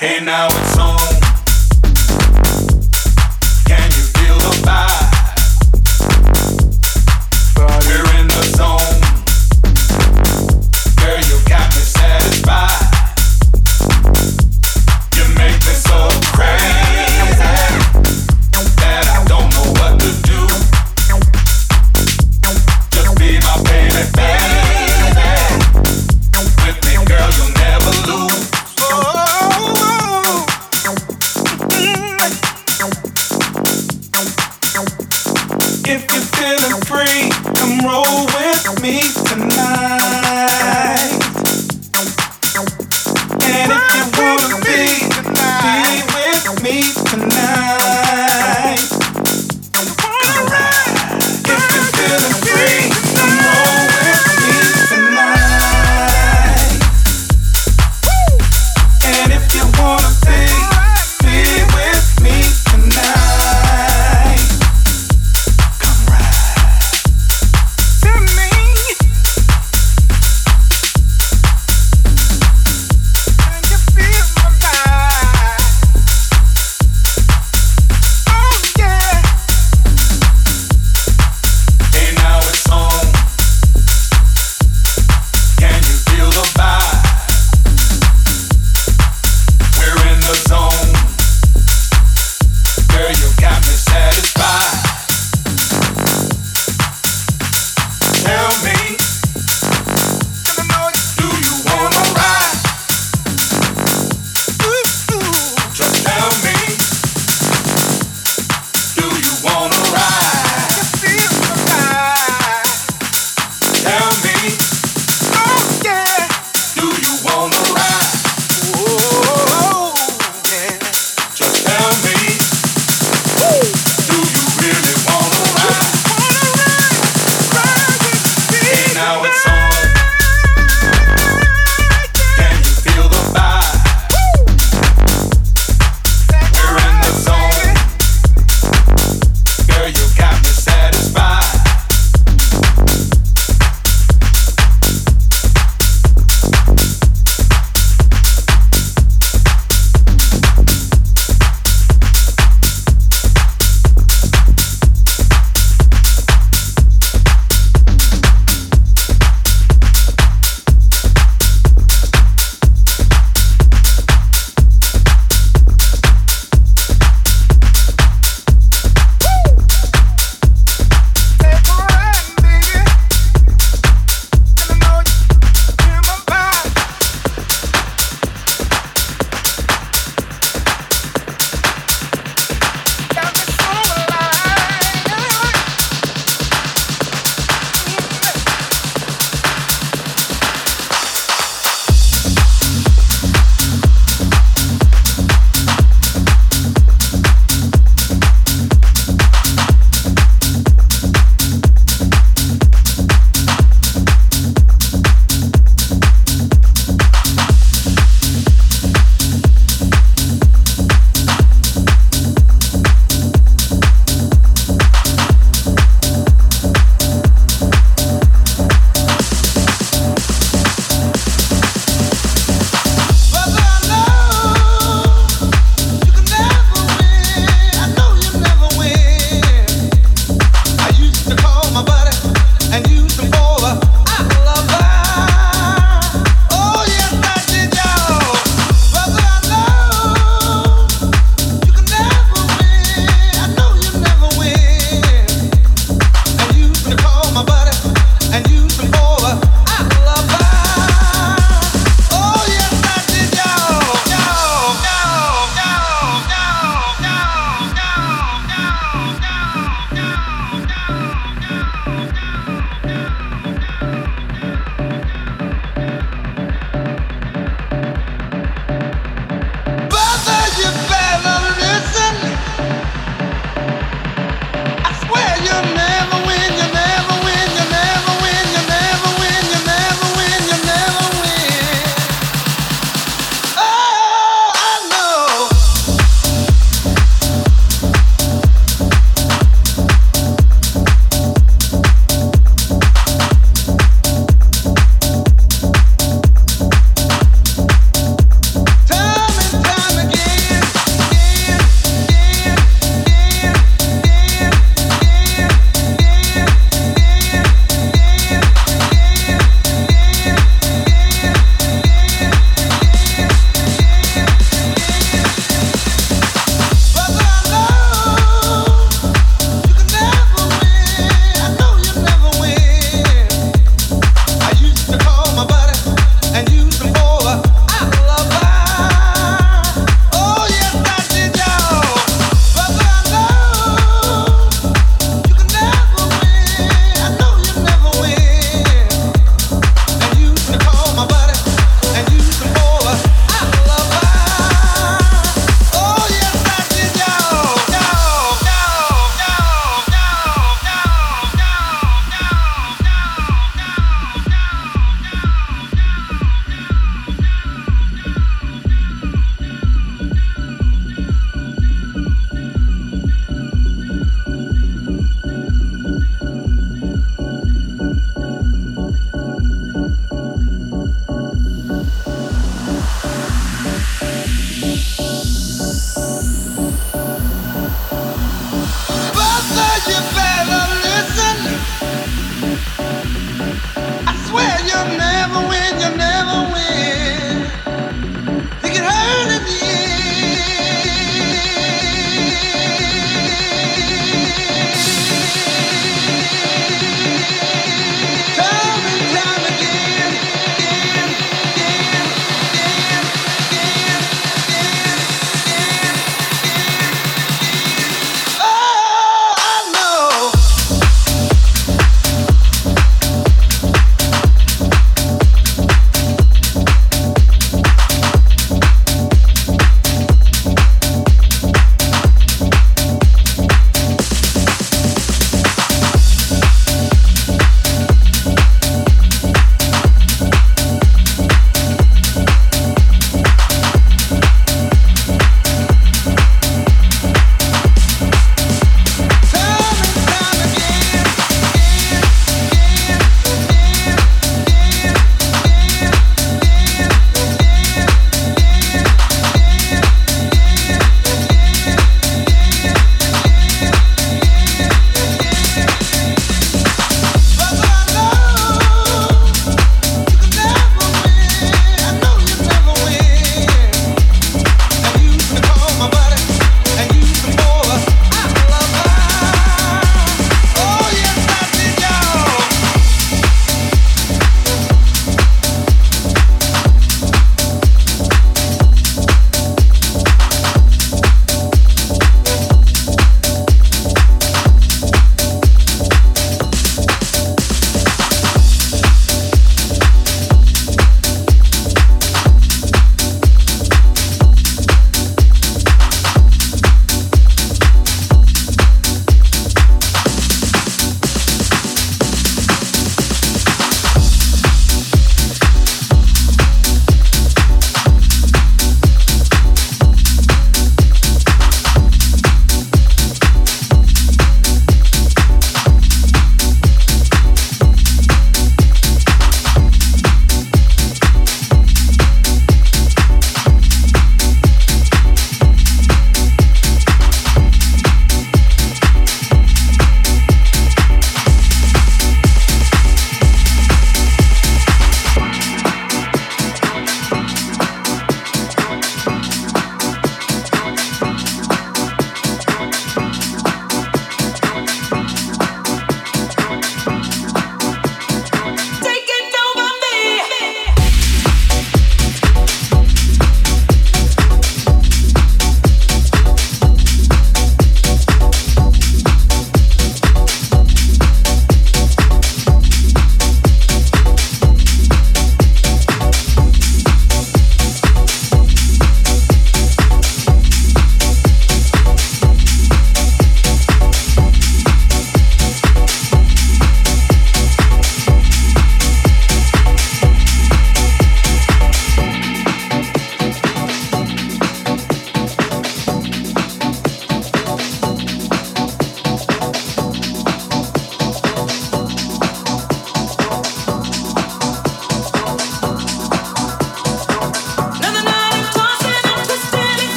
And now it's on.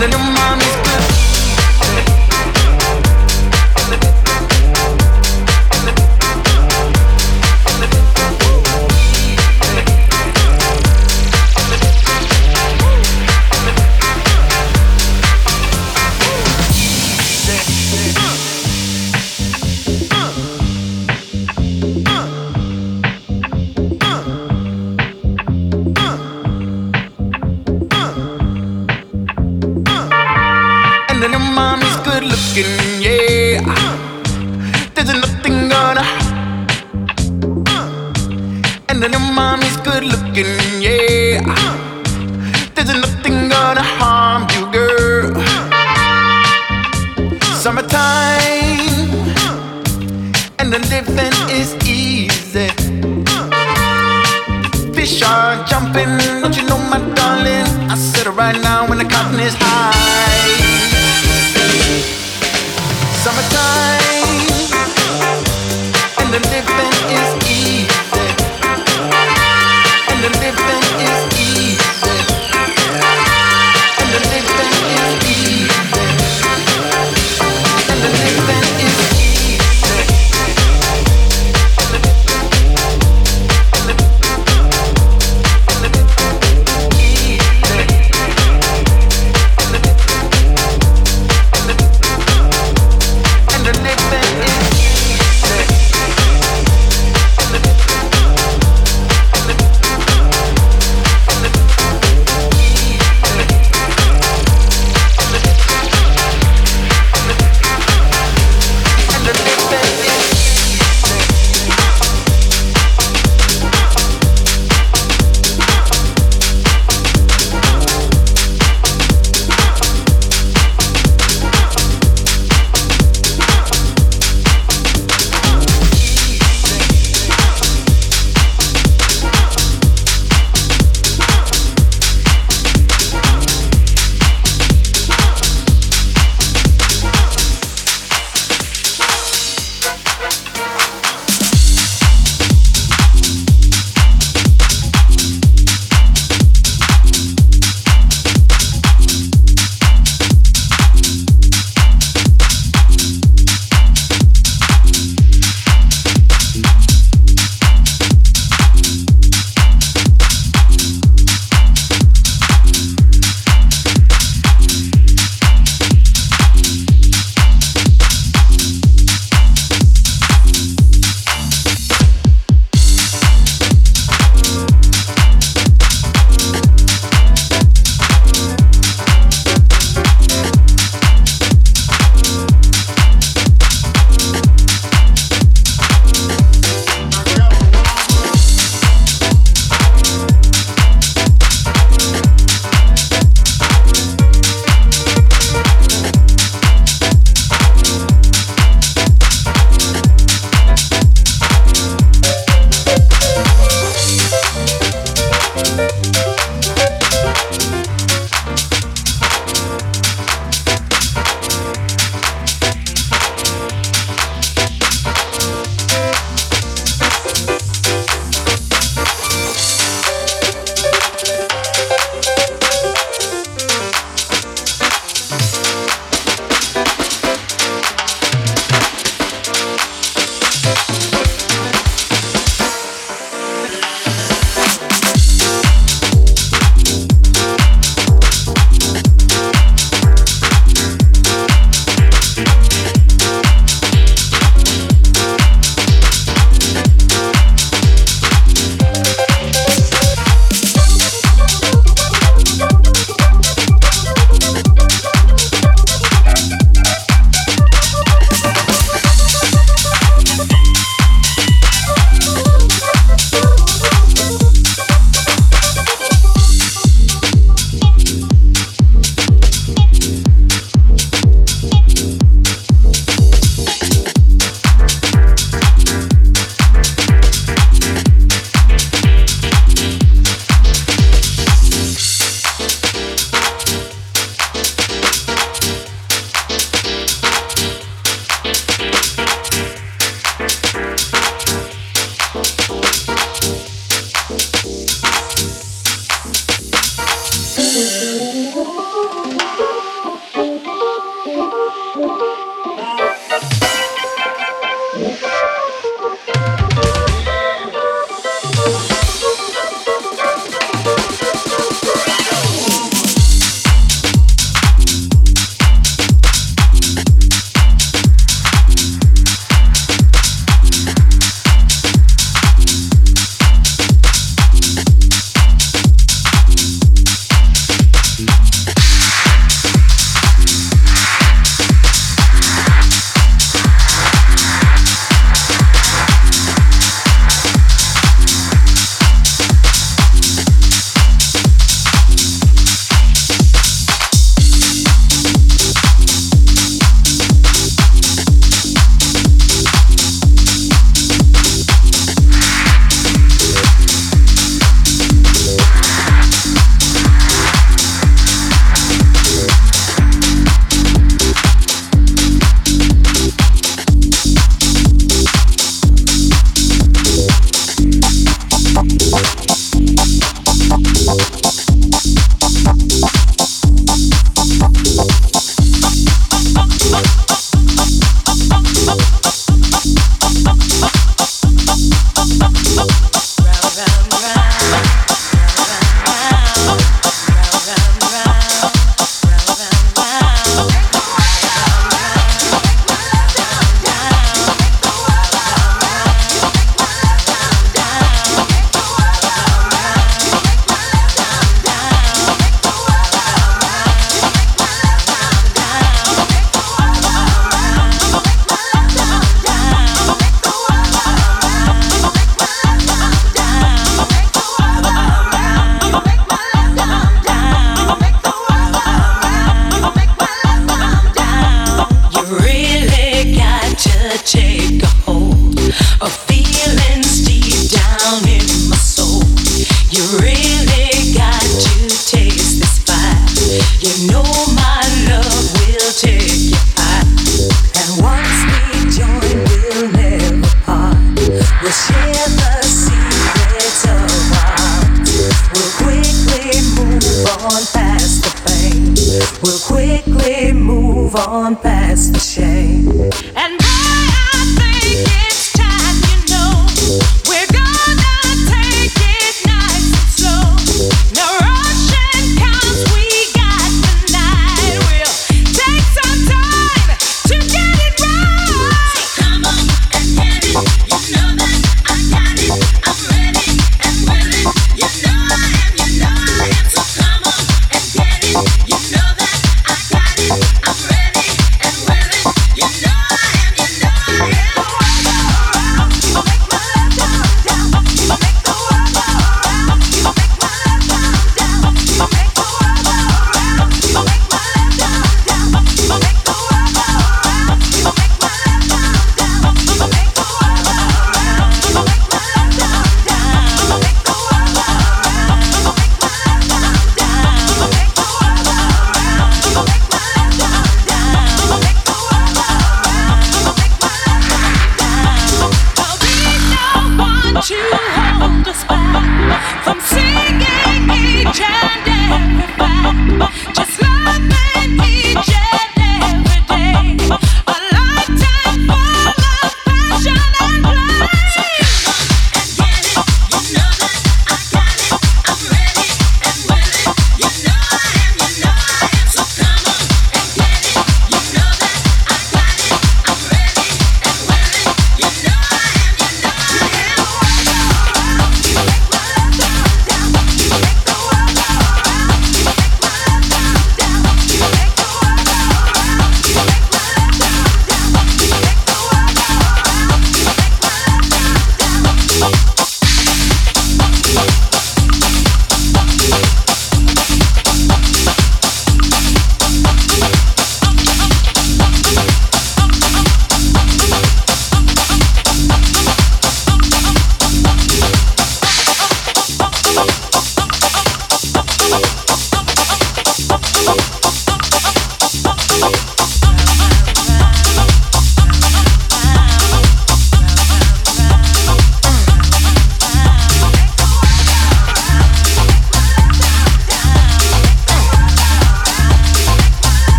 and your mommy's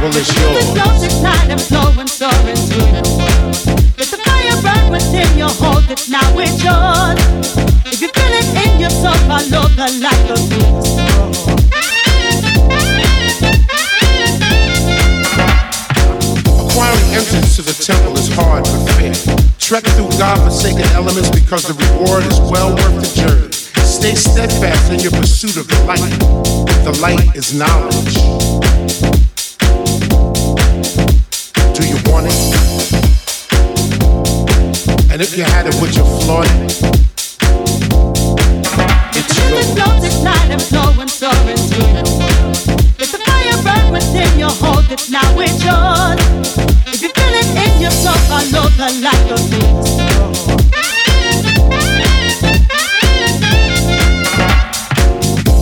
well it's yours. The soul's tired and flowing, soaring through. Let the fire burn within your heart it, now it's yours. If you feel it in your soul, love the light of the Acquiring entrance to the temple is hard but fair. Trek through godforsaken elements because the reward is well worth the journey. Stay steadfast in your pursuit of the light. The light is knowledge on it. And if you had it with your Floyd, it's yours. It's yours, night, not, and flowing, so into you. It's a fire burn within your heart, it's now it's yours. If you feel it in your soul, all over like your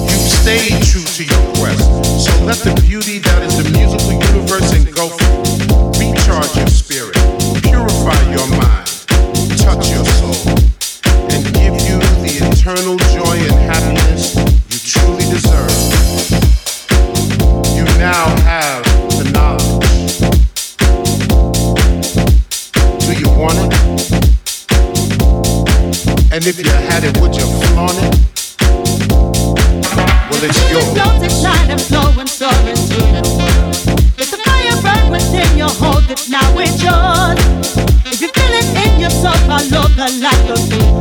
You Stay true to your quest. So let the beauty that is the musical If you had it, would you flaunt it? Well, it's yours. It's your decline and flowing solitude. Let the fire burn within your hold it now, it's yours. If you feel it in your soul, follow the light of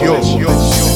yours.